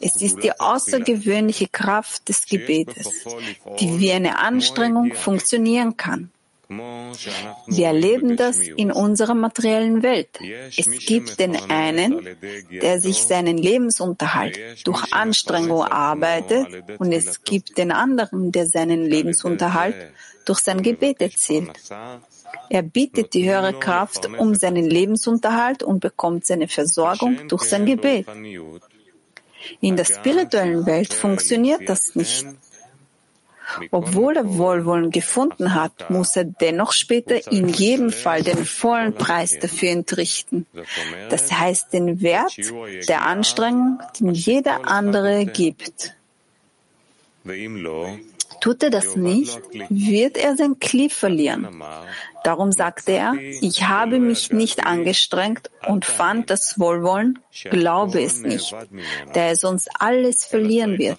Es ist die außergewöhnliche Kraft des Gebetes, die wie eine Anstrengung funktionieren kann. Wir erleben das in unserer materiellen Welt. Es gibt den einen, der sich seinen Lebensunterhalt durch Anstrengung arbeitet, und es gibt den anderen, der seinen Lebensunterhalt durch sein Gebet erzielt. Er bietet die höhere Kraft um seinen Lebensunterhalt und bekommt seine Versorgung durch sein Gebet. In der spirituellen Welt funktioniert das nicht. Obwohl er Wohlwollen gefunden hat, muss er dennoch später in jedem Fall den vollen Preis dafür entrichten. Das heißt den Wert der Anstrengung, den jeder andere gibt. Tut er das nicht, wird er sein Kliff verlieren. Darum sagte er, ich habe mich nicht angestrengt und fand das Wohlwollen, glaube es nicht, da er sonst alles verlieren wird.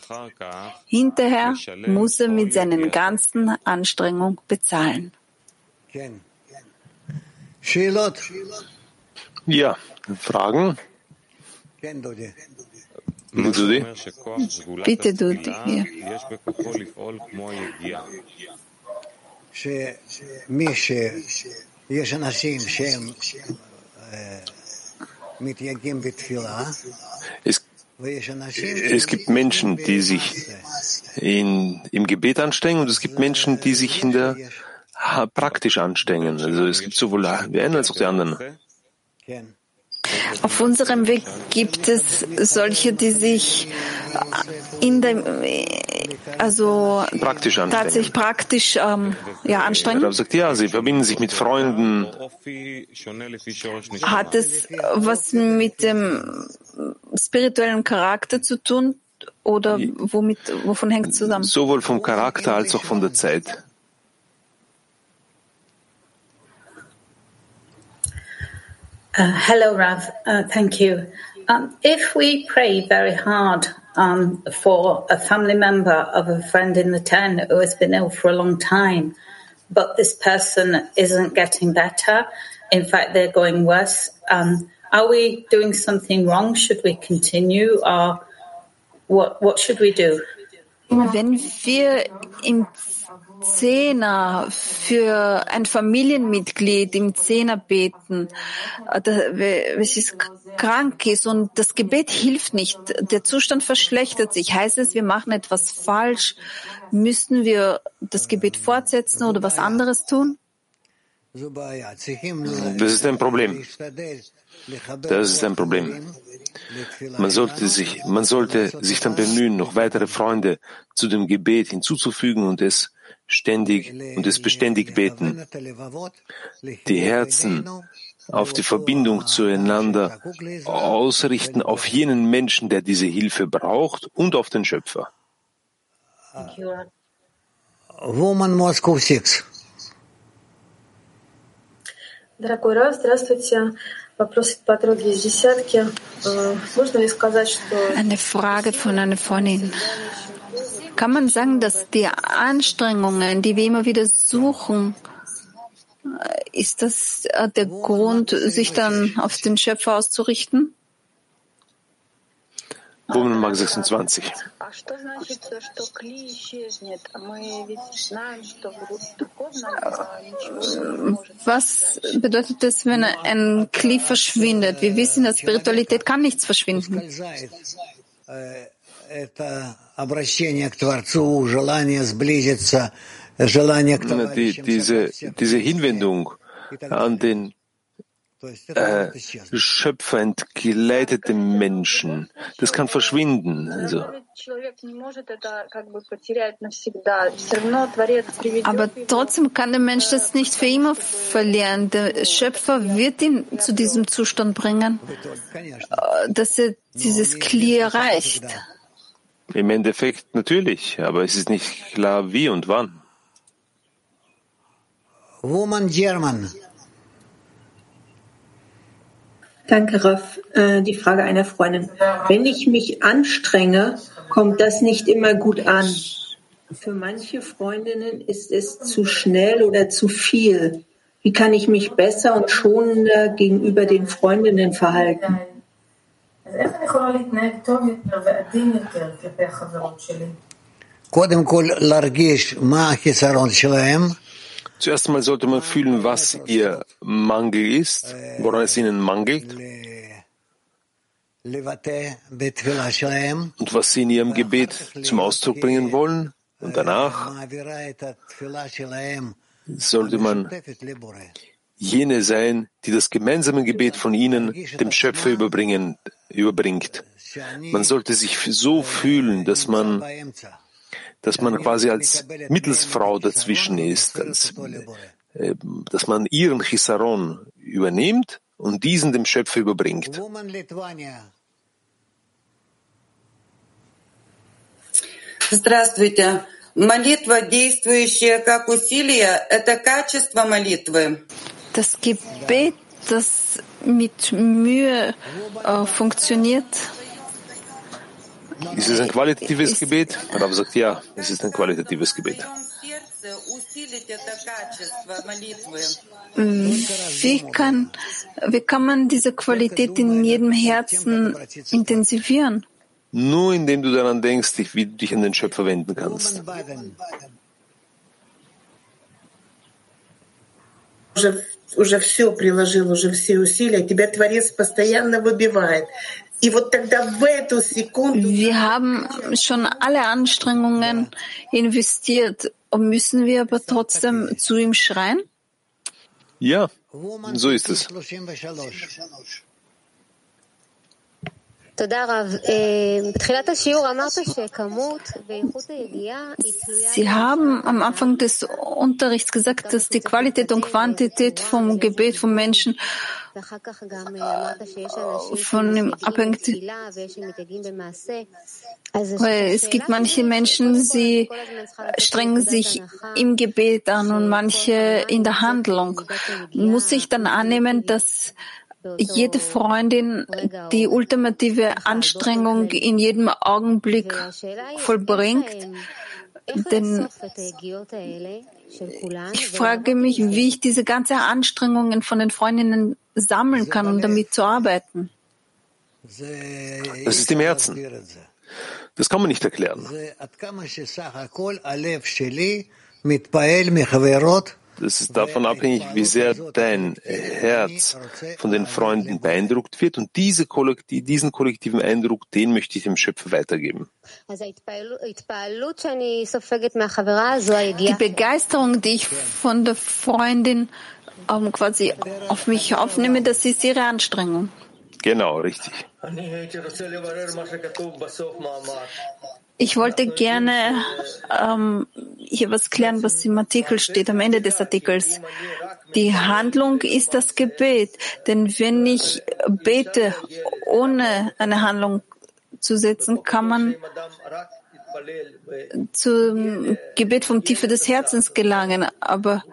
Hinterher muss er mit seinen ganzen Anstrengungen bezahlen. Ja, Fragen? Dudi? Bitte, Dudi. Es, es gibt Menschen, die sich in, im Gebet anstrengen und es gibt Menschen, die sich in der praktisch anstrengen. Also es gibt sowohl die einen als auch die anderen. Auf unserem Weg gibt es solche, die sich in dem, also praktisch tatsächlich praktisch ähm, ja, anstrengen. Er sagt, ja, sie verbinden sich mit Freunden. Hat es was mit dem spirituellen Charakter zu tun oder womit, wovon hängt es zusammen? Sowohl vom Charakter als auch von der Zeit. Uh, hello, Rav. Uh, thank you. Um, if we pray very hard um, for a family member of a friend in the town who has been ill for a long time, but this person isn't getting better, in fact, they're going worse, um, are we doing something wrong? Should we continue, or what? What should we do? Wenn wir im Zehner für ein Familienmitglied im Zehner beten, welches krank ist und das Gebet hilft nicht, der Zustand verschlechtert sich. Heißt es, wir machen etwas falsch? Müssen wir das Gebet fortsetzen oder was anderes tun? Das ist ein Problem. Das ist ein Problem. Man sollte sich, man sollte sich dann bemühen, noch weitere Freunde zu dem Gebet hinzuzufügen und es ständig und es beständig beten. Die Herzen auf die Verbindung zueinander ausrichten auf jenen Menschen, der diese Hilfe braucht und auf den Schöpfer. Woman Moscow 6. Дорогой Раф, здравствуйте. Вопрос от подруги из десятки. Можно ли сказать, что... Eine Frage von einer Freundin. Kann man sagen, dass die Anstrengungen, die wir immer wieder suchen, ist das der Grund, sich dann auf den Schöpfer auszurichten? Nummer 26. Was bedeutet es, wenn ein Kli verschwindet? Wir wissen, dass Spiritualität kann nichts verschwinden. Die, diese, diese Hinwendung an den äh, Schöpfer entgleitete Menschen. Das kann verschwinden. Also. Aber trotzdem kann der Mensch das nicht für immer verlieren. Der Schöpfer wird ihn zu diesem Zustand bringen, äh, dass er dieses Kli erreicht. Im Endeffekt natürlich, aber es ist nicht klar, wie und wann. Woman German. Danke, Raff. Äh, die Frage einer Freundin. Wenn ich mich anstrenge, kommt das nicht immer gut an. Für manche Freundinnen ist es zu schnell oder zu viel. Wie kann ich mich besser und schonender gegenüber den Freundinnen verhalten? קודם כל להרגיש מה החיסרון שלהם. Zuerst einmal sollte man fühlen, was ihr Mangel ist, woran es ihnen mangelt und was sie in ihrem Gebet zum Ausdruck bringen wollen. Und danach sollte man jene sein, die das gemeinsame Gebet von ihnen dem Schöpfer überbringen, überbringt. Man sollte sich so fühlen, dass man dass man quasi als Mittelsfrau dazwischen ist, als, äh, dass man ihren Chisaron übernimmt und diesen dem Schöpfer überbringt. Здравствуйте. Молитва, действующая как усилие, это качество молитвы. Das Gebet, das mit Mühe äh, funktioniert, ist es ein qualitatives Gebet? Rav sagt ja, es ist ein qualitatives Gebet. Wie kann, wie kann man diese Qualität in jedem Herzen intensivieren? Nur indem du daran denkst, wie du dich an den Schöpfer wenden kannst уже все приложил, уже все усилия, тебя Творец постоянно выбивает. Wir haben schon alle Anstrengungen investiert und müssen wir aber trotzdem zu ihm schreien? Ja, so ist es. Sie haben am Anfang des Unterrichts gesagt, dass die Qualität und Quantität vom Gebet von Menschen von ihm abhängt. Es gibt manche Menschen, sie strengen sich im Gebet an und manche in der Handlung. Muss ich dann annehmen, dass jede Freundin die ultimative Anstrengung in jedem Augenblick vollbringt. Denn ich frage mich, wie ich diese ganzen Anstrengungen von den Freundinnen sammeln kann, um damit zu arbeiten. Das ist im Herzen. Das kann man nicht erklären. Das ist davon abhängig, wie sehr dein Herz von den Freunden beeindruckt wird. Und diese Kollektiv, diesen kollektiven Eindruck, den möchte ich dem Schöpfer weitergeben. Die Begeisterung, die ich von der Freundin um, quasi auf mich aufnehme, das ist ihre Anstrengung. Genau, richtig. Ich wollte gerne ähm, hier was klären, was im Artikel steht, am Ende des Artikels. Die Handlung ist das Gebet. Denn wenn ich bete, ohne eine Handlung zu setzen, kann man zum Gebet vom Tiefe des Herzens gelangen. Aber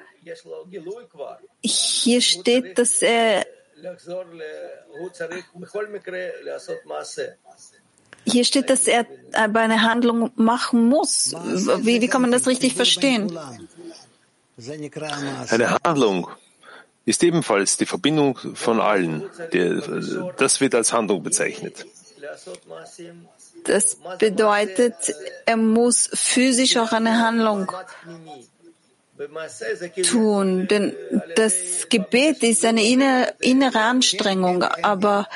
hier steht, dass er hier steht, dass er aber eine Handlung machen muss. Wie, wie kann man das richtig verstehen? Eine Handlung ist ebenfalls die Verbindung von allen. Das wird als Handlung bezeichnet. Das bedeutet, er muss physisch auch eine Handlung tun, denn das Gebet ist eine innere Anstrengung, aber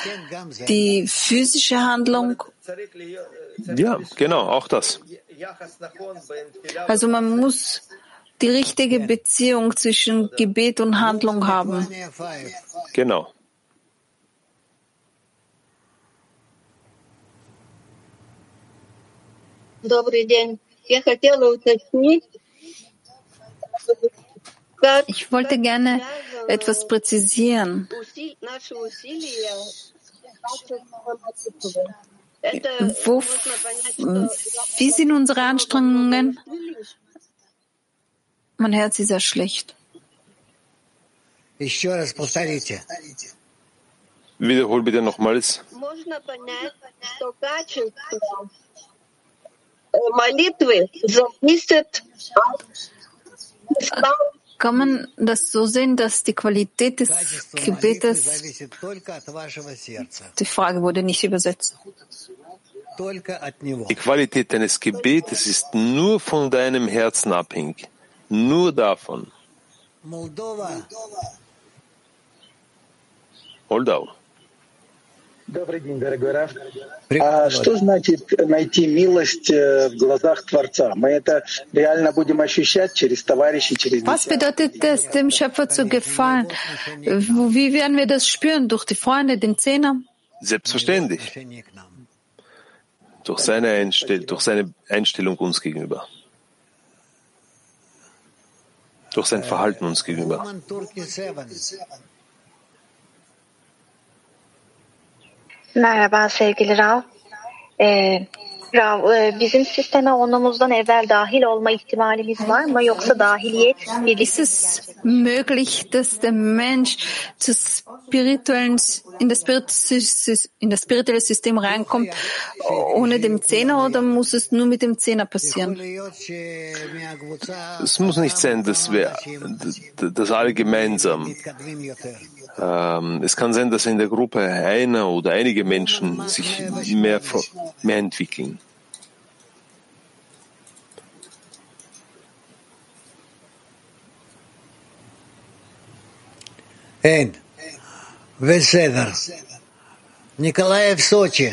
die physische Handlung. Ja, genau, auch das. Also man muss die richtige Beziehung zwischen Gebet und Handlung haben. Genau. Ich wollte gerne etwas präzisieren. Wo, wie sind unsere Anstrengungen? Man hört sie sehr schlecht. Wiederhol bitte nochmals kann man das so sehen, dass die Qualität des Gebetes, die Frage wurde nicht übersetzt. Die Qualität deines Gebetes ist nur von deinem Herzen abhängig, nur davon. Moldova. Moldau. Добрый день, дорогой Раф. А что значит найти милость в глазах Творца? Мы это реально будем ощущать через товарищей, через Was bedeutet das, dem Schöpfer zu gefallen? Wie werden wir das spüren? Durch die Freunde, den Zehner? Selbstverständlich. Durch seine, Einstell durch seine Einstellung uns gegenüber. Durch sein Verhalten uns gegenüber. Merhaba sevgili Rav. Ee, Rav, e, bizim sisteme onumuzdan evvel dahil olma ihtimalimiz var mı yoksa dahiliyet birlikte Ist es möglich, dass der Mensch zu spirituellen, in das, in das spirituelle System reinkommt, ohne dem Zehner oder muss es nur mit dem Zehner passieren? Es muss nicht sein, dass wir das alle gemeinsam Ähm, es kann sein, dass in der Gruppe einer oder einige Menschen sich mehr, mehr entwickeln. Эйн, весь. Николаев, Сочи.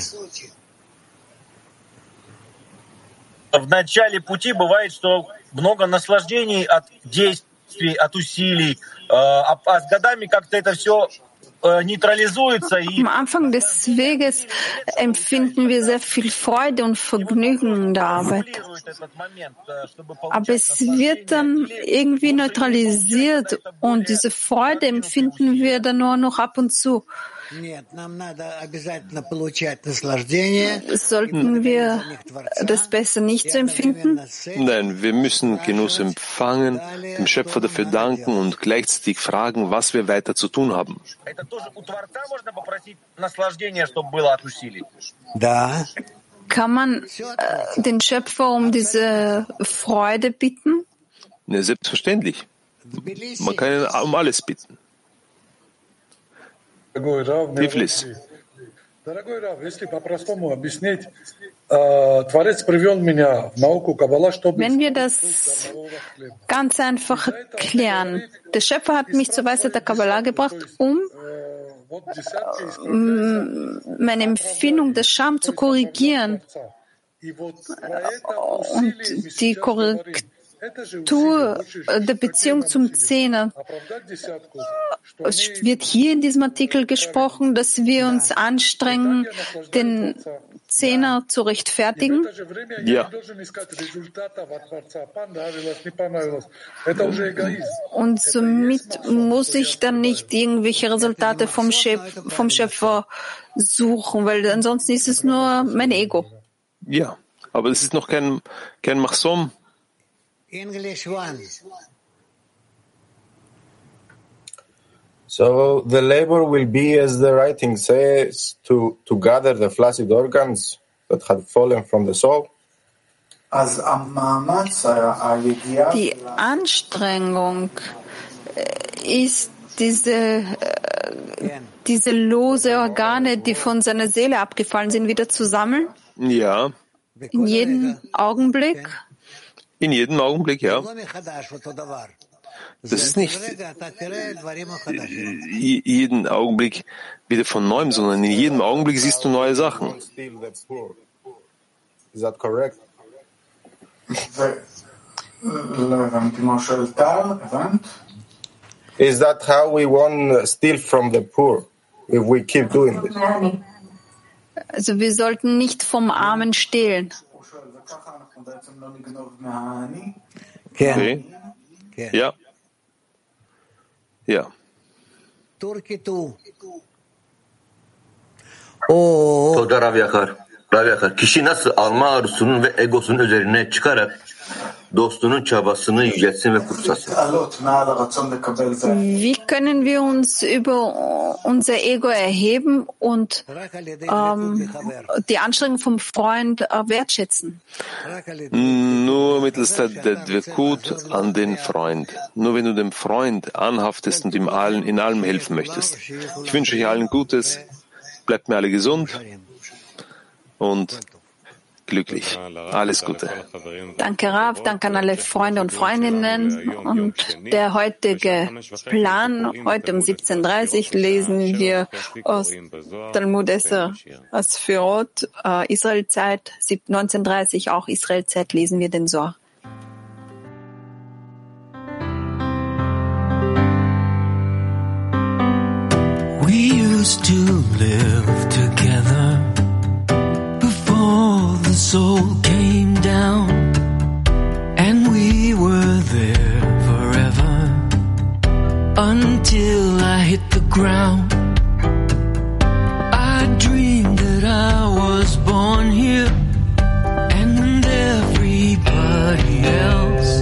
В начале пути бывает, что много наслаждений от действий, от усилий, Am Anfang des Weges empfinden wir sehr viel Freude und Vergnügen in der Arbeit. Aber es wird dann irgendwie neutralisiert und diese Freude empfinden wir dann nur noch ab und zu. Sollten wir das besser nicht so empfinden? Nein, wir müssen Genuss empfangen, dem Schöpfer dafür danken und gleichzeitig fragen, was wir weiter zu tun haben. Kann man äh, den Schöpfer um diese Freude bitten? Ja, selbstverständlich. Man kann ihn um alles bitten. Tiflis. Wenn wir das ganz einfach klären, der Schöpfer hat mich zur Weisheit der Kabbalah gebracht, um meine Empfindung der Scham zu korrigieren. Und die Korrektur Struktur der Beziehung zum Zehner. Es wird hier in diesem Artikel gesprochen, dass wir uns anstrengen, den Zehner zu rechtfertigen. Ja. Und somit muss ich dann nicht irgendwelche Resultate vom, Chef, vom Schöpfer suchen, weil ansonsten ist es nur mein Ego. Ja, aber es ist noch kein, kein Machsom. So the labor will be, as the writing says, to, to gather the flaccid organs that had fallen from the soul. Die Anstrengung äh, ist diese, äh, diese lose Organe, die von seiner Seele abgefallen sind, wieder zu sammeln? Ja. In jedem Augenblick? In jedem Augenblick, ja. Das ist nicht jeden Augenblick wieder von neuem, sondern in jedem Augenblick siehst du neue Sachen. Is that correct? Is that how we won't steal from the poor if we keep doing this? Also wir sollten nicht vom Armen stehlen. Okay. Ja. Ja. Toda Rav Yakar. Rav Yakar. Kişi nasıl alma arzusunun ve egosunun üzerine çıkarak dostunun çabasını yüceltsin ve kutsasın? Wie können wir uns über unser Ego erheben und ähm, die Anstrengung vom Freund äh, wertschätzen? Nur mittels der Dvekut an den Freund. Nur wenn du dem Freund anhaftest und ihm allen, in allem helfen möchtest. Ich wünsche euch allen Gutes. Bleibt mir alle gesund und glücklich. Alles Gute. Danke, Rav. Danke an alle Freunde und Freundinnen. Und der heutige Plan, heute um 17.30 Uhr lesen wir aus Talmud Esser Asphirot, äh, Israelzeit, 19.30 auch Israelzeit lesen wir den Sohr. We used to live together soul came down, and we were there forever until I hit the ground. I dreamed that I was born here and everybody else.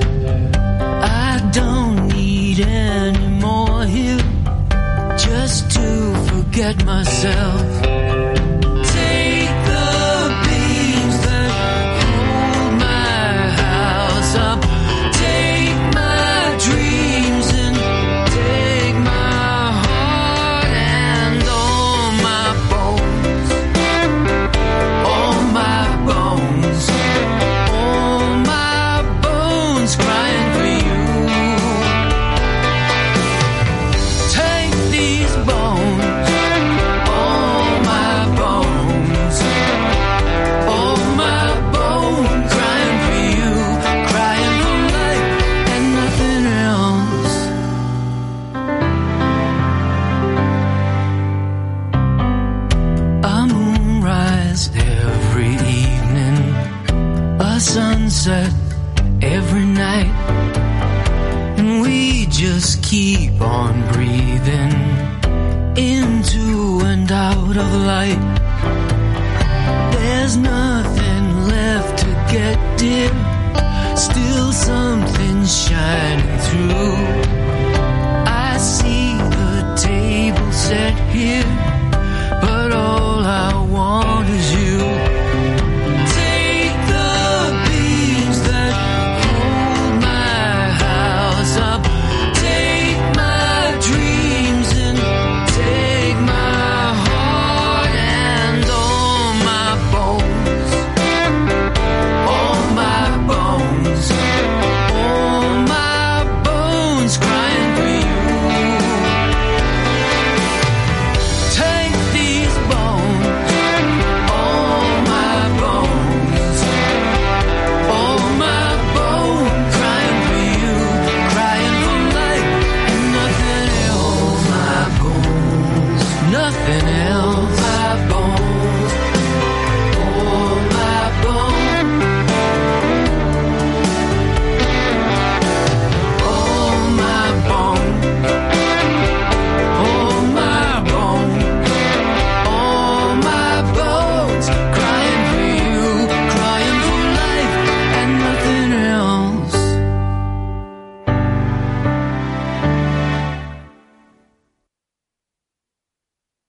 I don't need any more here just to forget myself.